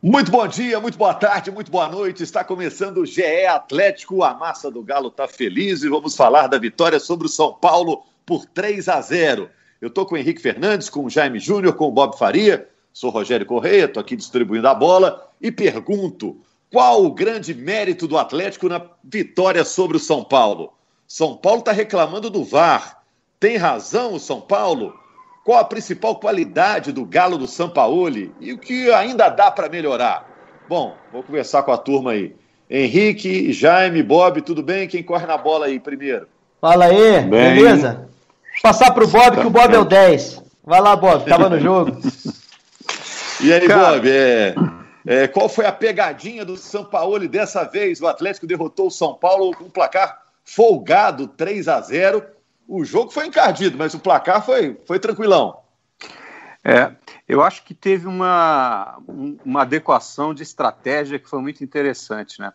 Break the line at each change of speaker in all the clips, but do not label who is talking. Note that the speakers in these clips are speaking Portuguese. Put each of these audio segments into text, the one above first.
Muito bom dia, muito boa tarde, muito boa noite. Está começando o GE Atlético. A massa do Galo está feliz e vamos falar da vitória sobre o São Paulo por 3 a 0. Eu estou com o Henrique Fernandes, com o Jaime Júnior, com o Bob Faria. Sou Rogério Correia, estou aqui distribuindo a bola e pergunto: qual o grande mérito do Atlético na vitória sobre o São Paulo? São Paulo está reclamando do VAR. Tem razão o São Paulo? Qual a principal qualidade do Galo do Sampaoli e o que ainda dá para melhorar? Bom, vou conversar com a turma aí. Henrique, Jaime, Bob, tudo bem? Quem corre na bola aí primeiro?
Fala aí, bem. beleza? Passar para o Bob, que o Bob é o 10. Vai lá, Bob, tava no jogo.
e aí, Cara... Bob, é, é, qual foi a pegadinha do Sampaoli dessa vez? O Atlético derrotou o São Paulo com um placar folgado, 3 a 0 o jogo foi encardido, mas o placar foi, foi tranquilão.
É, eu acho que teve uma, uma adequação de estratégia que foi muito interessante, né?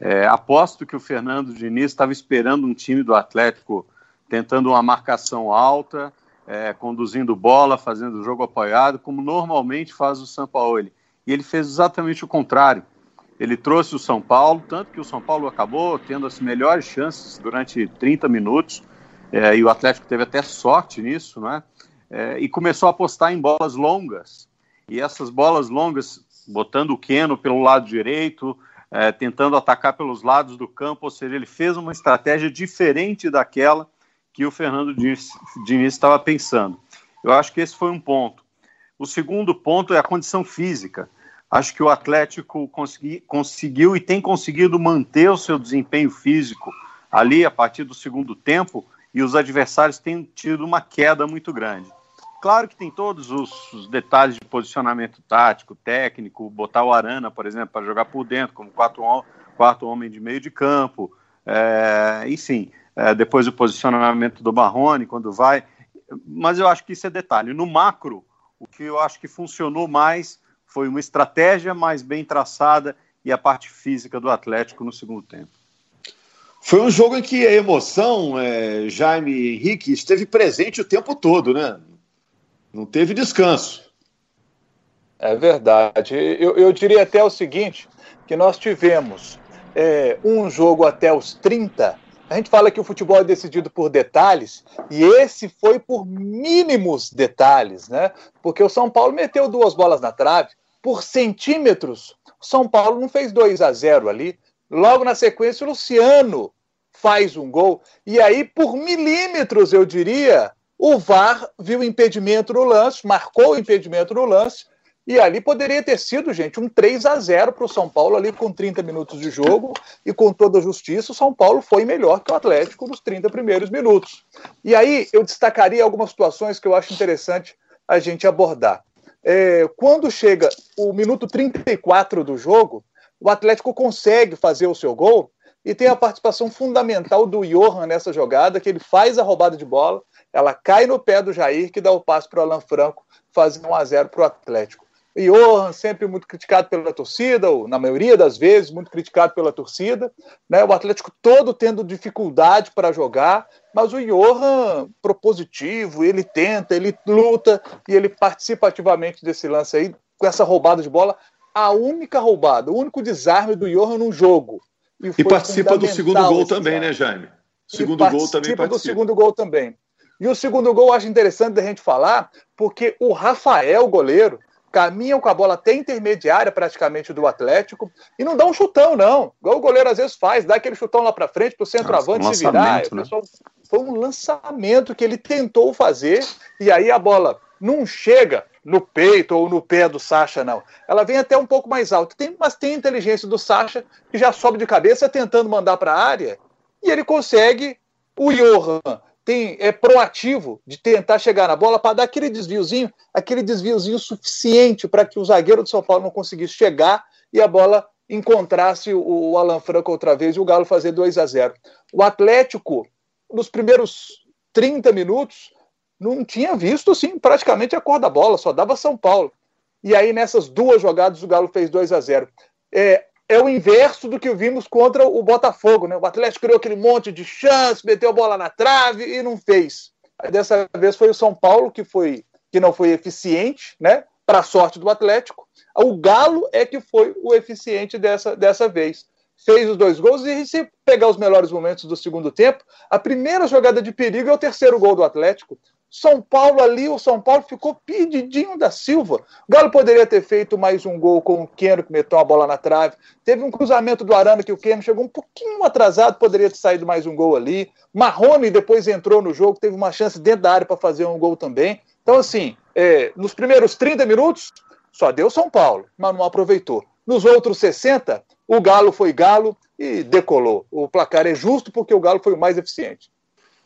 É, aposto que o Fernando Diniz estava esperando um time do Atlético tentando uma marcação alta, é, conduzindo bola, fazendo o jogo apoiado, como normalmente faz o São Paulo. E ele fez exatamente o contrário. Ele trouxe o São Paulo, tanto que o São Paulo acabou tendo as melhores chances durante 30 minutos, é, e o Atlético teve até sorte nisso, né? É, e começou a apostar em bolas longas. E essas bolas longas, botando o Keno pelo lado direito, é, tentando atacar pelos lados do campo, ou seja, ele fez uma estratégia diferente daquela que o Fernando Diniz estava pensando. Eu acho que esse foi um ponto. O segundo ponto é a condição física. Acho que o Atlético consegui, conseguiu e tem conseguido manter o seu desempenho físico ali a partir do segundo tempo e os adversários têm tido uma queda muito grande. Claro que tem todos os, detalhes de posicionamento tático, técnico, botar o Arana, por exemplo, para jogar por dentro, como quarto, quarto homem de meio de campo, é, enfim, é, depois o posicionamento do Marrone, quando vai. Mas eu acho que isso é detalhe. No macro, o que eu acho que funcionou mais foi uma estratégia mais bem traçada e a parte física do Atlético no segundo tempo.
Foi um jogo em que a emoção, é, Jaime Henrique, esteve presente o tempo todo, né? Não teve descanso.
É verdade. Eu, eu diria até o seguinte: que nós tivemos é, um jogo até os 30. A gente fala que o futebol é decidido por detalhes, e esse foi por mínimos detalhes, né? Porque o São Paulo meteu duas bolas na trave, por centímetros. O São Paulo não fez 2 a 0 ali. Logo na sequência, o Luciano faz um gol. E aí, por milímetros, eu diria, o VAR viu impedimento no lance, marcou o impedimento no lance. E ali poderia ter sido, gente, um 3 a 0 para o São Paulo, ali com 30 minutos de jogo, e com toda a justiça, o São Paulo foi melhor que o Atlético nos 30 primeiros minutos. E aí eu destacaria algumas situações que eu acho interessante a gente abordar. É, quando chega o minuto 34 do jogo, o Atlético consegue fazer o seu gol e tem a participação fundamental do Johan nessa jogada, que ele faz a roubada de bola, ela cai no pé do Jair, que dá o passe para o Alan Franco fazer 1 a 0 para o Atlético. O Johan sempre muito criticado pela torcida, ou na maioria das vezes muito criticado pela torcida, né? O Atlético todo tendo dificuldade para jogar, mas o Johan propositivo, ele tenta, ele luta e ele participa ativamente desse lance aí com essa roubada de bola a única roubada, o único desarme do Johan no jogo.
E, e participa do segundo gol também, né, Jaime?
Segundo gol também participa. do segundo gol também. E o segundo gol eu acho interessante da gente falar, porque o Rafael, goleiro, caminha com a bola até intermediária praticamente do Atlético e não dá um chutão, não. Igual o goleiro às vezes faz, dá aquele chutão lá para frente para o centroavante um se virar. Né? Foi um lançamento que ele tentou fazer e aí a bola não chega no peito ou no pé do Sacha, não. Ela vem até um pouco mais alto. Tem, mas tem inteligência do Sacha, que já sobe de cabeça tentando mandar para a área, e ele consegue. O Johan tem, é proativo de tentar chegar na bola para dar aquele desviozinho, aquele desviozinho suficiente para que o zagueiro do São Paulo não conseguisse chegar e a bola encontrasse o, o Alan Franco outra vez e o Galo fazer 2 a 0. O Atlético, nos primeiros 30 minutos, não tinha visto assim, praticamente a cor da bola, só dava São Paulo. E aí, nessas duas jogadas, o Galo fez 2 a 0 é, é o inverso do que vimos contra o Botafogo. Né? O Atlético criou aquele monte de chance, meteu a bola na trave e não fez. Dessa vez foi o São Paulo que foi que não foi eficiente, né? para a sorte do Atlético, o Galo é que foi o eficiente dessa, dessa vez. Fez os dois gols e se pegar os melhores momentos do segundo tempo, a primeira jogada de perigo é o terceiro gol do Atlético. São Paulo ali, o São Paulo ficou perdidinho da Silva. O Galo poderia ter feito mais um gol com o Keno, que meteu a bola na trave. Teve um cruzamento do Arana que o Keno chegou um pouquinho atrasado, poderia ter saído mais um gol ali. Marrone depois entrou no jogo, teve uma chance dentro da área para fazer um gol também. Então, assim, é, nos primeiros 30 minutos, só deu São Paulo, mas não aproveitou. Nos outros 60, o Galo foi Galo e decolou. O placar é justo porque o Galo foi o mais eficiente.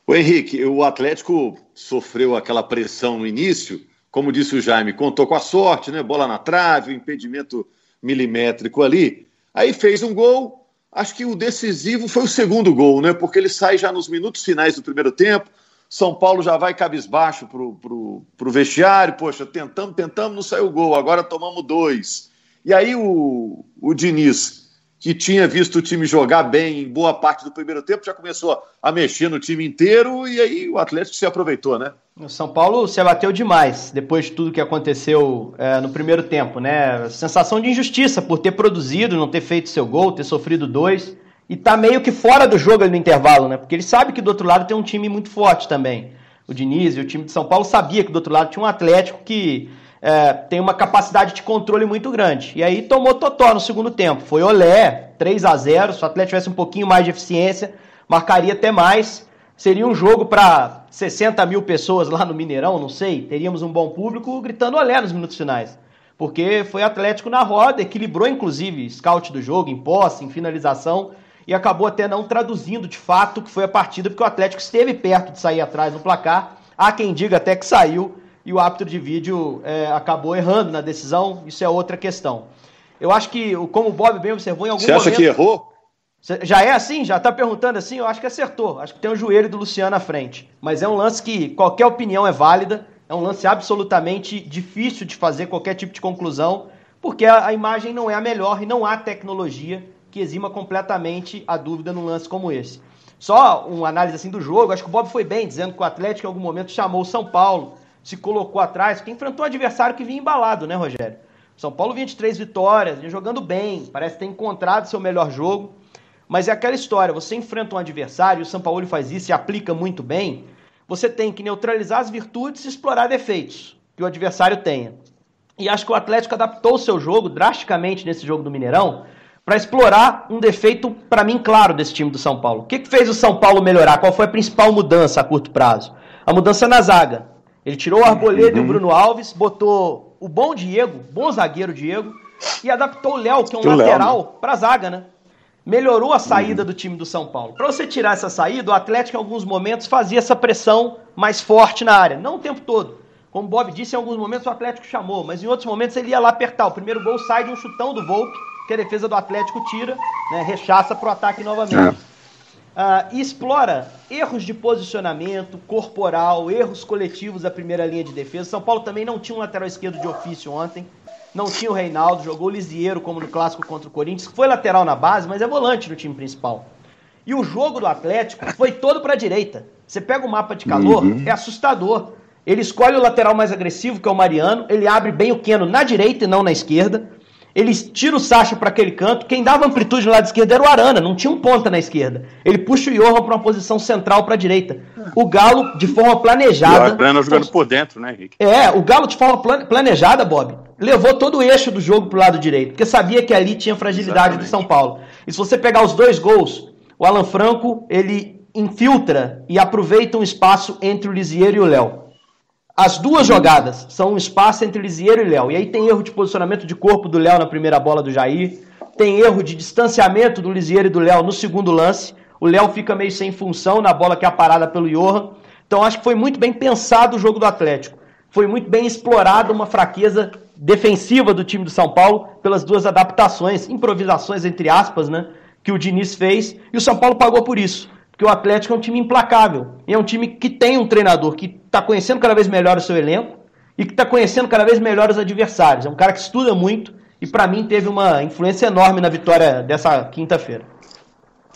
O Henrique, o Atlético sofreu aquela pressão no início, como disse o Jaime, contou com a sorte, né? Bola na trave, impedimento milimétrico ali. Aí fez um gol. Acho que o decisivo foi o segundo gol, né? Porque ele sai já nos minutos finais do primeiro tempo. São Paulo já vai cabisbaixo pro, pro, pro vestiário. Poxa, tentamos, tentamos, não saiu o gol. Agora tomamos dois. E aí o, o Diniz que tinha visto o time jogar bem em boa parte do primeiro tempo, já começou a mexer no time inteiro e aí o Atlético se aproveitou, né?
O São Paulo se abateu demais depois de tudo que aconteceu é, no primeiro tempo, né? Sensação de injustiça por ter produzido, não ter feito seu gol, ter sofrido dois e tá meio que fora do jogo ali no intervalo, né? Porque ele sabe que do outro lado tem um time muito forte também. O Diniz e o time de São Paulo sabia que do outro lado tinha um Atlético que é, tem uma capacidade de controle muito grande. E aí tomou totó no segundo tempo. Foi olé, 3 a 0 Se o Atlético tivesse um pouquinho mais de eficiência, marcaria até mais. Seria um jogo para 60 mil pessoas lá no Mineirão, não sei. Teríamos um bom público gritando olé nos minutos finais. Porque foi Atlético na roda, equilibrou inclusive scout do jogo, em posse, em finalização, e acabou até não traduzindo de fato que foi a partida, porque o Atlético esteve perto de sair atrás no placar. Há quem diga até que saiu e o árbitro de vídeo é, acabou errando na decisão, isso é outra questão. Eu acho que, como o Bob bem observou, em algum
Você acha
momento,
que errou?
Já é assim? Já está perguntando assim? Eu acho que acertou. Acho que tem o joelho do Luciano à frente. Mas é um lance que qualquer opinião é válida. É um lance absolutamente difícil de fazer qualquer tipo de conclusão, porque a, a imagem não é a melhor e não há tecnologia que exima completamente a dúvida num lance como esse. Só uma análise assim do jogo, acho que o Bob foi bem, dizendo que o Atlético em algum momento chamou o São Paulo se colocou atrás, porque enfrentou um adversário que vinha embalado, né, Rogério? São Paulo vinha de três vitórias, vinha jogando bem, parece ter encontrado seu melhor jogo. Mas é aquela história, você enfrenta um adversário, o São Paulo faz isso e aplica muito bem, você tem que neutralizar as virtudes e explorar defeitos que o adversário tenha. E acho que o Atlético adaptou o seu jogo drasticamente nesse jogo do Mineirão para explorar um defeito, para mim, claro, desse time do São Paulo. O que, que fez o São Paulo melhorar? Qual foi a principal mudança a curto prazo? A mudança na zaga. Ele tirou o Arboleda uhum. e o uhum. Bruno Alves, botou o bom Diego, bom zagueiro Diego, e adaptou o Léo, que é um que lateral, né? para a zaga, né? Melhorou a saída uhum. do time do São Paulo. Para você tirar essa saída, o Atlético em alguns momentos fazia essa pressão mais forte na área, não o tempo todo. Como o Bob disse, em alguns momentos o Atlético chamou, mas em outros momentos ele ia lá apertar. O primeiro gol sai de um chutão do Volpe, que a defesa do Atlético tira, né, rechaça para o ataque novamente. É uh, e explora erros de posicionamento corporal, erros coletivos da primeira linha de defesa. São Paulo também não tinha um lateral esquerdo de ofício ontem. Não tinha o Reinaldo, jogou o Lisieiro como no clássico contra o Corinthians, foi lateral na base, mas é volante no time principal. E o jogo do Atlético foi todo para a direita. Você pega o mapa de calor, uhum. é assustador. Ele escolhe o lateral mais agressivo, que é o Mariano, ele abre bem o Keno na direita e não na esquerda. Ele tira o Sacha para aquele canto. Quem dava amplitude no lado esquerdo era o Arana, não tinha um ponta na esquerda. Ele puxa o Johan para uma posição central para a direita. O Galo, de forma planejada.
O Arana jogando por dentro, né, Henrique?
É, o Galo, de forma planejada, Bob, levou todo o eixo do jogo para o lado direito, porque sabia que ali tinha fragilidade Exatamente. do São Paulo. E se você pegar os dois gols, o Alan Franco, ele infiltra e aproveita um espaço entre o Lisieiro e o Léo. As duas jogadas são um espaço entre Lisieiro e Léo. E aí tem erro de posicionamento de corpo do Léo na primeira bola do Jair. Tem erro de distanciamento do Lisieiro e do Léo no segundo lance. O Léo fica meio sem função na bola que é parada pelo Johan. Então acho que foi muito bem pensado o jogo do Atlético. Foi muito bem explorada uma fraqueza defensiva do time do São Paulo pelas duas adaptações, improvisações entre aspas, né, que o Diniz fez, e o São Paulo pagou por isso. Porque o Atlético é um time implacável. E é um time que tem um treinador que está conhecendo cada vez melhor o seu elenco e que está conhecendo cada vez melhor os adversários. É um cara que estuda muito e, para mim, teve uma influência enorme na vitória dessa quinta-feira.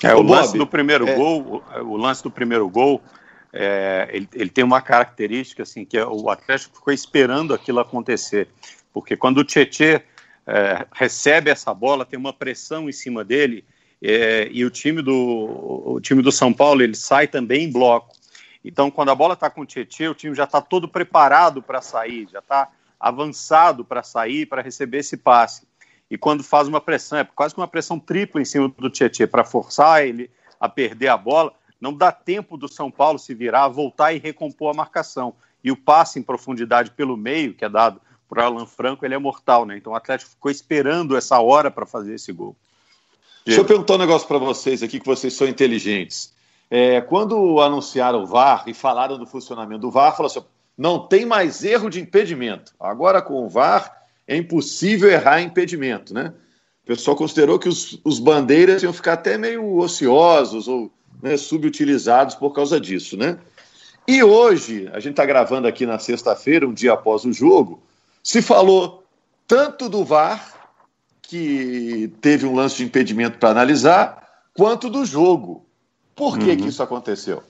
É, o lance do primeiro é... gol, o lance do primeiro gol, é, ele, ele, tem uma característica assim que é, o Atlético ficou esperando aquilo acontecer. porque quando o Tietê é, recebe essa bola, tem uma pressão em cima dele, é, e o time, do, o time do São Paulo ele sai também em bloco. Então, quando a bola está com o Tietê, o time já está todo preparado para sair, já está avançado para sair, para receber esse passe. E quando faz uma pressão, é quase que uma pressão tripla em cima do Tietê para forçar ele a perder a bola, não dá tempo do São Paulo se virar, voltar e recompor a marcação. E o passe em profundidade pelo meio, que é dado por Alan Franco, ele é mortal, né? Então o Atlético ficou esperando essa hora para fazer esse gol.
Deixa eu perguntar um negócio para vocês aqui, que vocês são inteligentes. É, quando anunciaram o VAR e falaram do funcionamento do VAR, falaram assim: não tem mais erro de impedimento. Agora com o VAR é impossível errar impedimento, né? O pessoal considerou que os, os bandeiras iam ficar até meio ociosos ou né, subutilizados por causa disso, né? E hoje, a gente está gravando aqui na sexta-feira, um dia após o jogo, se falou tanto do VAR, que teve um lance de impedimento para analisar, quanto do jogo. Por que, uhum. que isso aconteceu?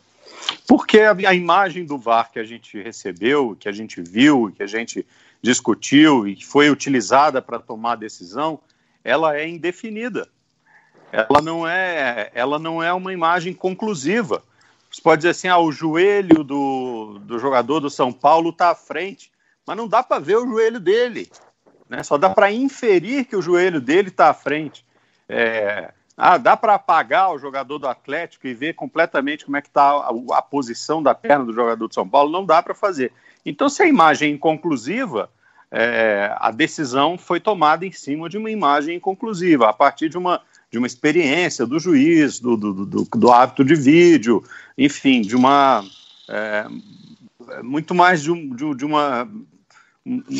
Porque a, a, imagem do VAR que a gente recebeu, que a gente viu, que a gente discutiu e que foi utilizada para tomar a decisão, ela é indefinida. Ela não é, ela não é uma imagem conclusiva. Você pode dizer assim, ah, o joelho do, do jogador do São Paulo está à frente, mas não dá para ver o joelho dele. Né? Só dá para inferir que o joelho dele está à frente. É, ah, dá para apagar o jogador do Atlético e ver completamente como é que está a, a, posição da perna do jogador de São Paulo? Não dá para fazer. Então, se a imagem é inconclusiva, é, a decisão foi tomada em cima de uma imagem inconclusiva, a partir de uma, de uma experiência do juiz, do, do, do, do hábito de vídeo, enfim, de uma. É, muito mais de, um, de, de uma.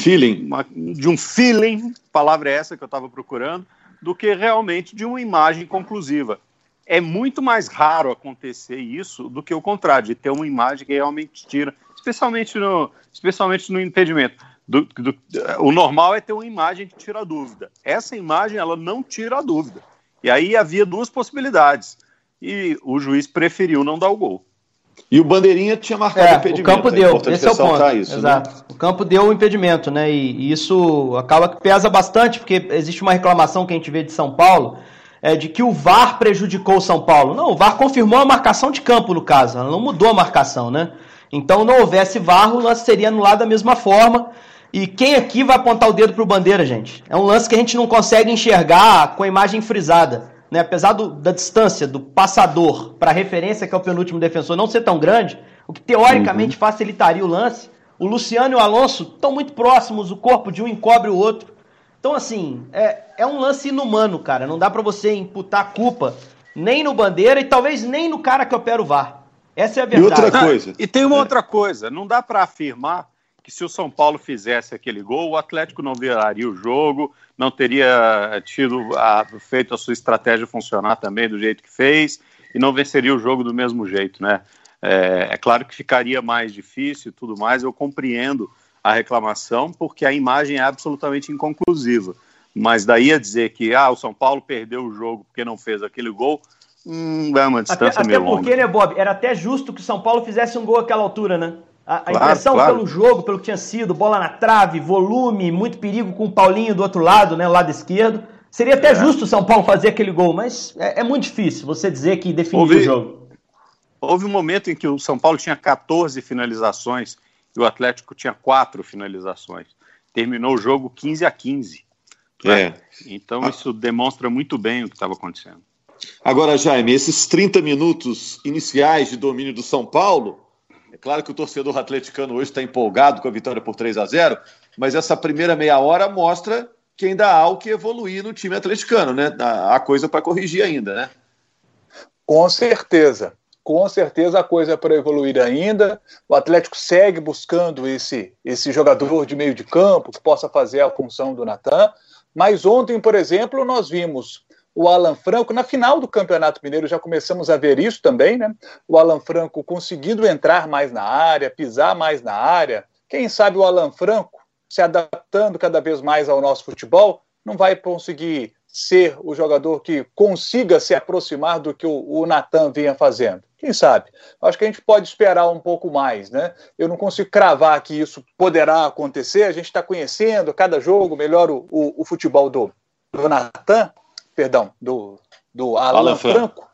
Feeling.
Uma, de um feeling, palavra é essa que eu estava procurando, do que realmente de uma imagem conclusiva. É muito mais raro acontecer isso do que o contrário, de ter uma imagem que realmente tira, especialmente no, especialmente no impedimento. Do, do, o normal é ter uma imagem que tira a dúvida. Essa imagem ela não tira a dúvida. E aí havia duas possibilidades. E o juiz preferiu não dar o gol.
E o Bandeirinha tinha marcado
é, o impedimento. O campo é deu, é esse é o ponto. Isso, né? Exato. Né? O campo deu o impedimento, né? E, e, isso acaba que pesa bastante, porque existe uma reclamação que a gente vê de São Paulo, é, de que o VAR prejudicou o São Paulo. Não, o VAR confirmou a marcação de campo, no caso. Ela não mudou a marcação, né? Então, não houvesse VAR, o lance seria anulado da mesma forma. E quem aqui vai apontar o dedo pro Bandeira, gente? É um lance que a gente não consegue enxergar com a imagem frisada né, apesar do, da distância do passador para a referência, que é o penúltimo defensor, não ser tão grande, o que teoricamente uhum. facilitaria o lance, o Luciano e o Alonso estão muito próximos, o corpo de um encobre o outro. Então, assim, é, é um lance inumano, cara. Não dá para você imputar culpa nem no Bandeira e talvez nem no cara que opera o VAR. Essa é a verdade.
E outra coisa. Ah, e tem uma é. outra coisa. Não dá para afirmar que se o São Paulo fizesse aquele gol, o Atlético não viraria o jogo, não teria tido a, feito a sua estratégia funcionar também do jeito que fez e não venceria o jogo do mesmo jeito, né? É, é claro que ficaria mais difícil e tudo mais, eu compreendo a reclamação, porque a imagem é absolutamente inconclusiva. Mas daí a dizer que ah, o São Paulo perdeu o jogo porque não fez aquele gol, hum, é uma distância
até,
meio
até porque,
longa.
né, Bob, era até justo que o São Paulo fizesse um gol àquela altura, né? A, a claro, impressão claro. pelo jogo, pelo que tinha sido, bola na trave, volume, muito perigo com o Paulinho do outro lado, né, lado esquerdo. Seria até é. justo o São Paulo fazer aquele gol, mas é, é muito difícil você dizer que definiu o jogo.
Houve um momento em que o São Paulo tinha 14 finalizações e o Atlético tinha 4 finalizações. Terminou o jogo 15 a 15. Né? É. Então isso demonstra muito bem o que estava acontecendo.
Agora, Jaime, esses 30 minutos iniciais de domínio do São Paulo é claro que o torcedor atleticano hoje está empolgado com a vitória por 3 a 0 mas essa primeira meia hora mostra que ainda há o que evoluir no time atleticano, né? Há coisa para corrigir ainda, né?
Com certeza. Com certeza a coisa é para evoluir ainda. O Atlético segue buscando esse, esse jogador de meio de campo que possa fazer a função do Natan. Mas ontem, por exemplo, nós vimos o Alan Franco, na final do Campeonato Mineiro já começamos a ver isso também, né? O Alan Franco conseguindo entrar mais na área, pisar mais na área. Quem sabe o Alan Franco, se adaptando cada vez mais ao nosso futebol, não vai conseguir ser o jogador que consiga se aproximar do que o, o Natan vinha fazendo. Quem sabe? Acho que a gente pode esperar um pouco mais, né? Eu não consigo cravar que isso poderá acontecer. A gente está conhecendo cada jogo melhor o, o, o futebol do, do Natan, perdão, do, do Alan, Alan Franco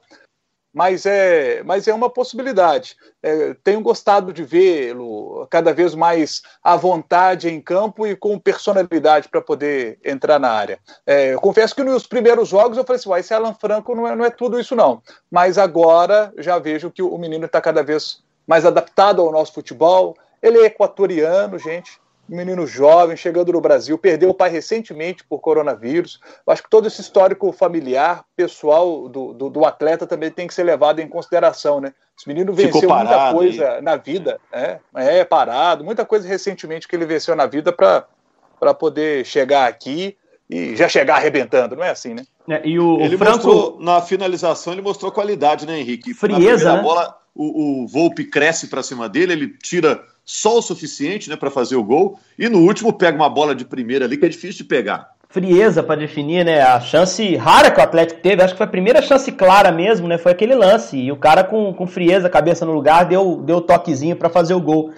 mas é, mas é uma possibilidade. É, tenho gostado de vê-lo cada vez mais à vontade em campo e com personalidade para poder entrar na área. É, confesso que nos primeiros jogos eu falei assim: esse Alan Franco não é, não é tudo isso, não. Mas agora já vejo que o menino está cada vez mais adaptado ao nosso futebol. Ele é equatoriano, gente menino jovem chegando no Brasil, perdeu o pai recentemente por coronavírus. Eu acho que todo esse histórico familiar, pessoal do, do, do, atleta também tem que ser levado em consideração, né? Esse menino venceu parado, muita coisa aí. na vida, é, é parado, muita coisa recentemente que ele venceu na vida para poder chegar aqui e já chegar arrebentando, não é assim, né? É,
e o, ele Franco... mostrou, na finalização, ele mostrou qualidade, né, Henrique?
Frieza, na né?
bola, o, o Volpe cresce para cima dele, ele tira só o suficiente né, para fazer o gol. E no último pega uma bola de primeira ali que é difícil de pegar.
Frieza para definir, né? A chance rara que o Atlético teve, acho que foi a primeira chance clara mesmo, né? Foi aquele lance. E o cara com, com frieza, cabeça no lugar, deu, deu toquezinho para fazer o gol.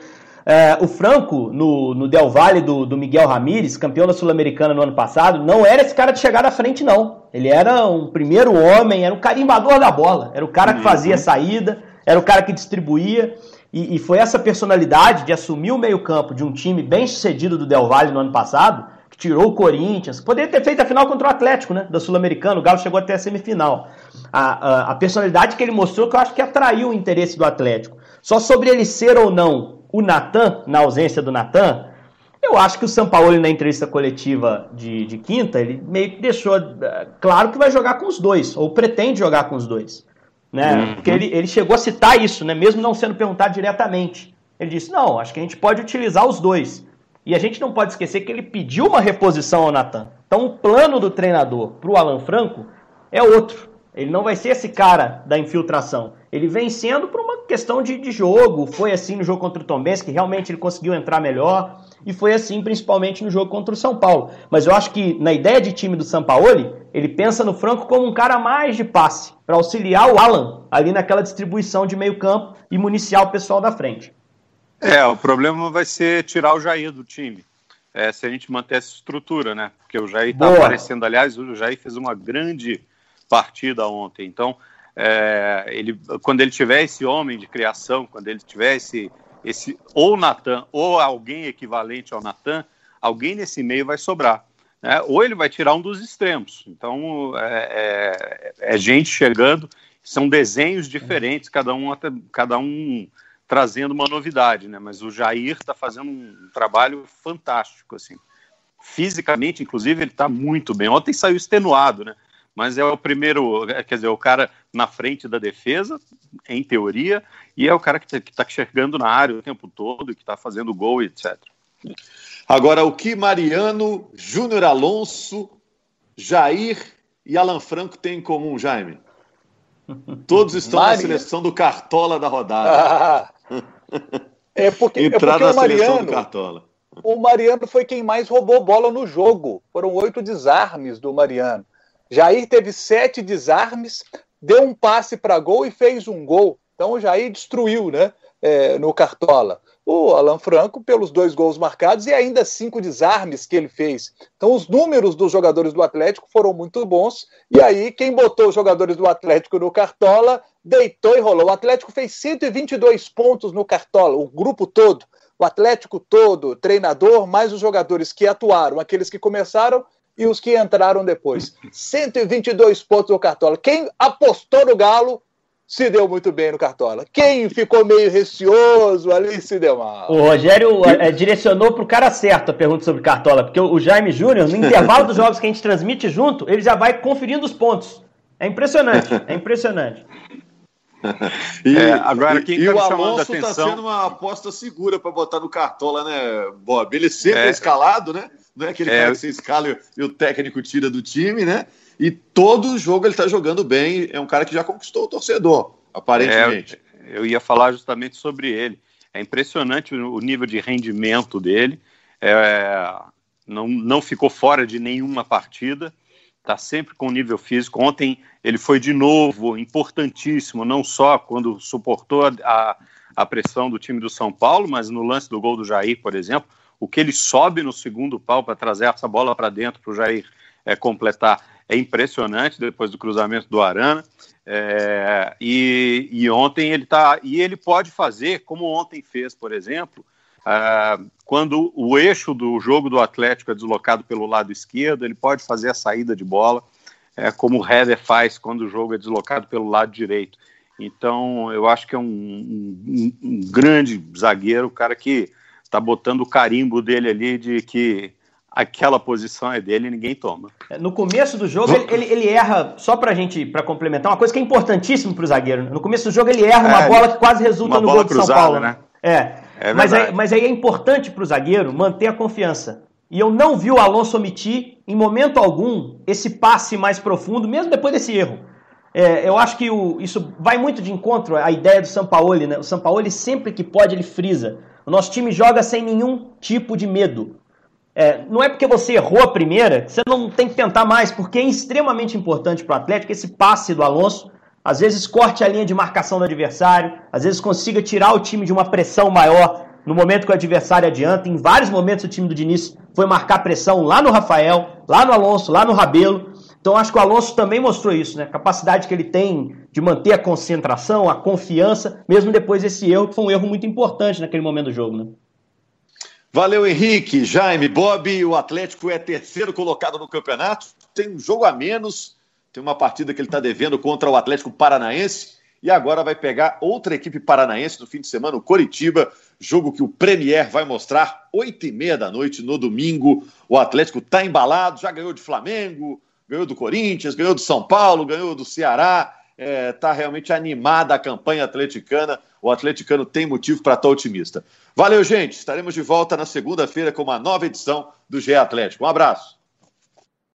É, o Franco, no, no Del Valle do, do Miguel Ramírez, campeão da Sul-Americana no ano passado, não era esse cara de chegar à frente, não. Ele era um primeiro homem, era um carimbador da bola. Era o cara que fazia a saída, era o cara que distribuía. E, e, foi essa personalidade de assumir o meio-campo de um time bem sucedido do Del Valle no ano passado, que tirou o Corinthians, poderia ter feito a final contra o Atlético, né? Da Sul-Americana, o Galo chegou até a semifinal. A, a, a, personalidade que ele mostrou que eu acho que atraiu o interesse do Atlético. Só sobre ele ser ou não o Natan, na ausência do Natan, eu acho que o São Paulo, na entrevista coletiva de, de quinta, ele meio que deixou uh, claro que vai jogar com os dois, ou pretende jogar com os dois. Né? Uhum. Porque ele, ele chegou a citar isso, né? mesmo não sendo perguntado diretamente. Ele disse: não, acho que a gente pode utilizar os dois. E a gente não pode esquecer que ele pediu uma reposição ao Natan. Então o plano do treinador para o Alan Franco é outro. Ele não vai ser esse cara da infiltração. Ele vem sendo por uma questão de, de jogo. Foi assim no jogo contra o Tom Benz, que realmente ele conseguiu entrar melhor. E foi assim principalmente no jogo contra o São Paulo. Mas eu acho que na ideia de time do São Paulo, ele pensa no Franco como um cara mais de passe, para auxiliar o Alan ali naquela distribuição de meio campo e municiar o pessoal da frente.
É, o problema vai ser tirar o Jair do time. É, se a gente manter essa estrutura, né? Porque o Jair está aparecendo, aliás, o Jair fez uma grande partida ontem. Então, é, ele, quando ele tiver esse homem de criação, quando ele tiver esse, esse ou Natan ou alguém equivalente ao Natan, alguém nesse meio vai sobrar. Né? Ou ele vai tirar um dos extremos. Então, é, é, é gente chegando, são desenhos diferentes, cada um, cada um trazendo uma novidade, né? Mas o Jair está fazendo um trabalho fantástico, assim. Fisicamente, inclusive, ele está muito bem. Ontem saiu extenuado, né? mas é o primeiro, é, quer dizer, o cara na frente da defesa, em teoria, e é o cara que está chegando na área o tempo todo, que está fazendo gol, etc.
Agora, o que Mariano, Júnior Alonso, Jair e Alan Franco têm em comum, Jaime? Todos estão Maria. na seleção do Cartola da rodada.
é porque, Entrar é porque na o Mariano, seleção do Cartola. O Mariano foi quem mais roubou bola no jogo. Foram oito desarmes do Mariano. Jair teve sete desarmes, deu um passe para gol e fez um gol. Então o Jair destruiu né, é, no Cartola. O Alan Franco, pelos dois gols marcados e ainda cinco desarmes que ele fez. Então, os números dos jogadores do Atlético foram muito bons. E aí, quem botou os jogadores do Atlético no Cartola deitou e rolou. O Atlético fez 122 pontos no Cartola, o grupo todo. O Atlético todo, treinador, mais os jogadores que atuaram, aqueles que começaram e os que entraram depois. 122 pontos no Cartola. Quem apostou no Galo se deu muito bem no Cartola. Quem ficou meio receoso ali se deu mal.
O Rogério é, direcionou para o cara certo a pergunta sobre Cartola, porque o Jaime Júnior, no intervalo dos jogos que a gente transmite junto, ele já vai conferindo os pontos. É impressionante, é impressionante.
e, é, agora, quem e, tá e o Alonso está sendo uma aposta segura para botar no Cartola, né, Bob? Ele sempre é, é escalado, né? Não é aquele é, cara que você escala e o técnico tira do time, né? E todo jogo ele está jogando bem. É um cara que já conquistou o torcedor, aparentemente.
É, eu ia falar justamente sobre ele. É impressionante o nível de rendimento dele. É, não, não ficou fora de nenhuma partida. está sempre com nível físico. Ontem ele foi de novo importantíssimo, não só quando suportou a, a pressão do time do São Paulo, mas no lance do gol do Jair, por exemplo, o que ele sobe no segundo pau para trazer essa bola para dentro para o Jair é, completar é impressionante depois do cruzamento do Arana. É, e, e, ontem ele tá e ele pode fazer como ontem fez, por exemplo, uh, quando o eixo do jogo do Atlético é deslocado pelo lado esquerdo, ele pode fazer a saída de bola, é, como o Header faz quando o jogo é deslocado pelo lado direito. Então, eu acho que é um, um, um grande zagueiro, o cara que está botando o carimbo dele ali de que aquela posição é dele e ninguém toma.
É, no começo do jogo, ele, ele, ele erra, só pra gente, para complementar, uma coisa que é importantíssima pro zagueiro. No começo do jogo, ele erra uma é, bola que quase resulta no gol de São Paulo. Né? É. É mas, aí, mas aí é importante para o zagueiro manter a confiança. E eu não vi o Alonso omitir, em momento algum, esse passe mais profundo, mesmo depois desse erro. É, eu acho que o, isso vai muito de encontro à ideia do Sampaoli, né? O Sampaoli, sempre que pode, ele frisa. O nosso time joga sem nenhum tipo de medo. É, não é porque você errou a primeira que você não tem que tentar mais, porque é extremamente importante para o Atlético esse passe do Alonso às vezes corte a linha de marcação do adversário, às vezes consiga tirar o time de uma pressão maior no momento que o adversário adianta. Em vários momentos o time do Diniz foi marcar pressão lá no Rafael, lá no Alonso, lá no Rabelo. Então acho que o Alonso também mostrou isso, né? A capacidade que ele tem de manter a concentração, a confiança, mesmo depois desse erro, que foi um erro muito importante naquele momento do jogo, né?
Valeu, Henrique, Jaime, Bob. O Atlético é terceiro colocado no campeonato, tem um jogo a menos tem uma partida que ele está devendo contra o Atlético Paranaense e agora vai pegar outra equipe paranaense no fim de semana, o Coritiba, jogo que o Premier vai mostrar oito e meia da noite no domingo. O Atlético está embalado, já ganhou de Flamengo, ganhou do Corinthians, ganhou do São Paulo, ganhou do Ceará. Está é, tá realmente animada a campanha atleticana. O atleticano tem motivo para estar tá otimista. Valeu, gente. Estaremos de volta na segunda-feira com uma nova edição do GE Atlético. Um abraço.